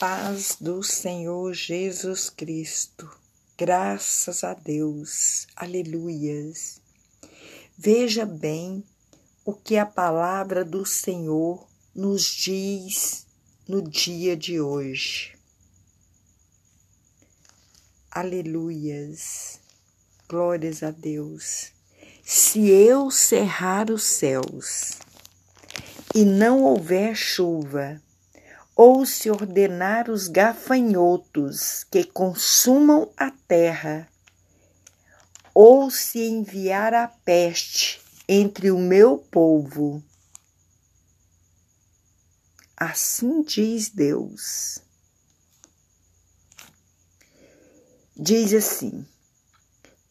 paz do Senhor Jesus Cristo. Graças a Deus. Aleluias. Veja bem o que a palavra do Senhor nos diz no dia de hoje. Aleluias. Glórias a Deus. Se eu cerrar os céus e não houver chuva, ou se ordenar os gafanhotos que consumam a terra, ou se enviar a peste entre o meu povo. Assim diz Deus. Diz assim: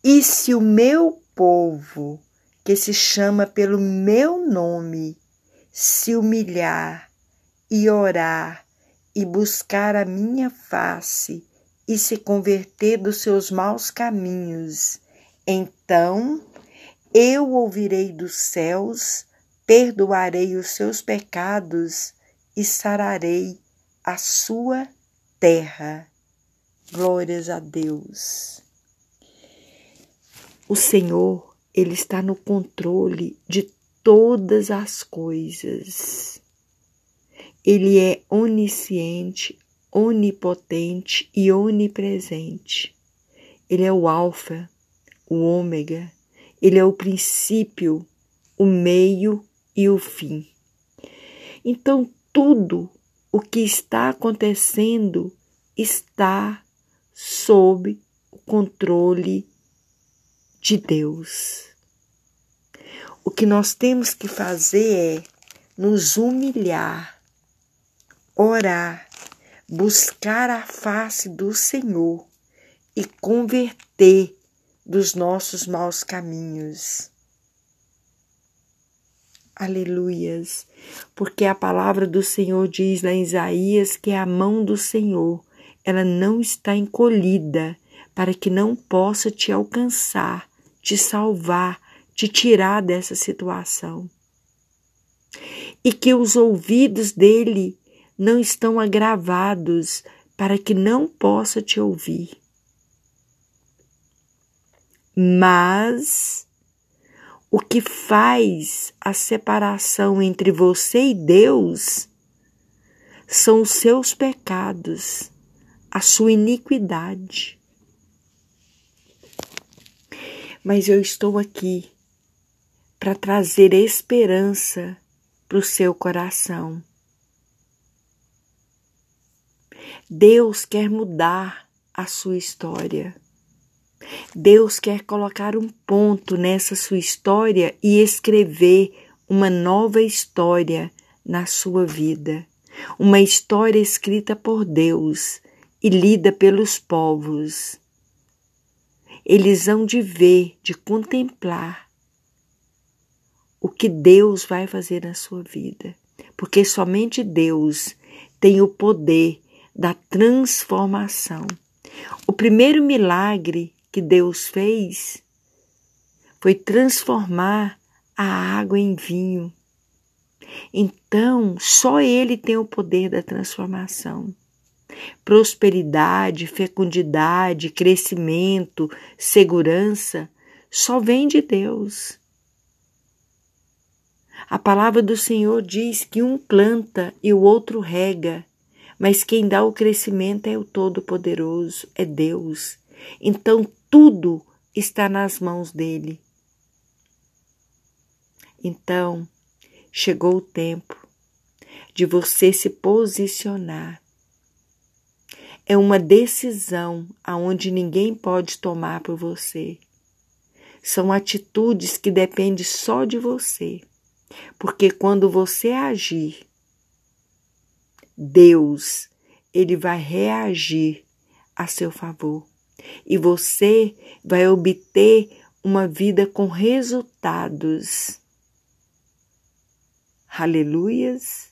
E se o meu povo, que se chama pelo meu nome, se humilhar e orar e buscar a minha face e se converter dos seus maus caminhos, então eu ouvirei dos céus, perdoarei os seus pecados e sararei a sua terra. Glórias a Deus. O Senhor, Ele está no controle de todas as coisas. Ele é onisciente, onipotente e onipresente. Ele é o Alfa, o Ômega. Ele é o princípio, o meio e o fim. Então, tudo o que está acontecendo está sob o controle de Deus. O que nós temos que fazer é nos humilhar orar, buscar a face do Senhor e converter dos nossos maus caminhos. Aleluias, porque a palavra do Senhor diz lá em Isaías que a mão do Senhor, ela não está encolhida para que não possa te alcançar, te salvar, te tirar dessa situação. E que os ouvidos dele não estão agravados para que não possa te ouvir. Mas o que faz a separação entre você e Deus são os seus pecados, a sua iniquidade. Mas eu estou aqui para trazer esperança para o seu coração. Deus quer mudar a sua história. Deus quer colocar um ponto nessa sua história e escrever uma nova história na sua vida. Uma história escrita por Deus e lida pelos povos. Eles hão de ver, de contemplar o que Deus vai fazer na sua vida, porque somente Deus tem o poder da transformação. O primeiro milagre que Deus fez foi transformar a água em vinho. Então, só Ele tem o poder da transformação. Prosperidade, fecundidade, crescimento, segurança só vem de Deus. A palavra do Senhor diz que um planta e o outro rega, mas quem dá o crescimento é o Todo-Poderoso, é Deus. Então tudo está nas mãos dele. Então, chegou o tempo de você se posicionar. É uma decisão aonde ninguém pode tomar por você. São atitudes que dependem só de você. Porque quando você agir Deus, ele vai reagir a seu favor e você vai obter uma vida com resultados. Aleluias,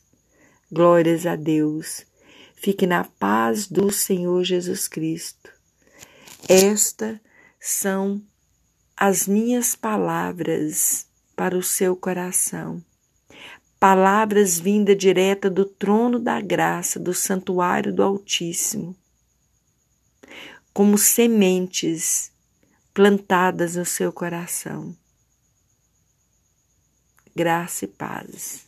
glórias a Deus. Fique na paz do Senhor Jesus Cristo. Estas são as minhas palavras para o seu coração palavras vinda direta do trono da graça, do santuário do Altíssimo, como sementes plantadas no seu coração. Graça e paz.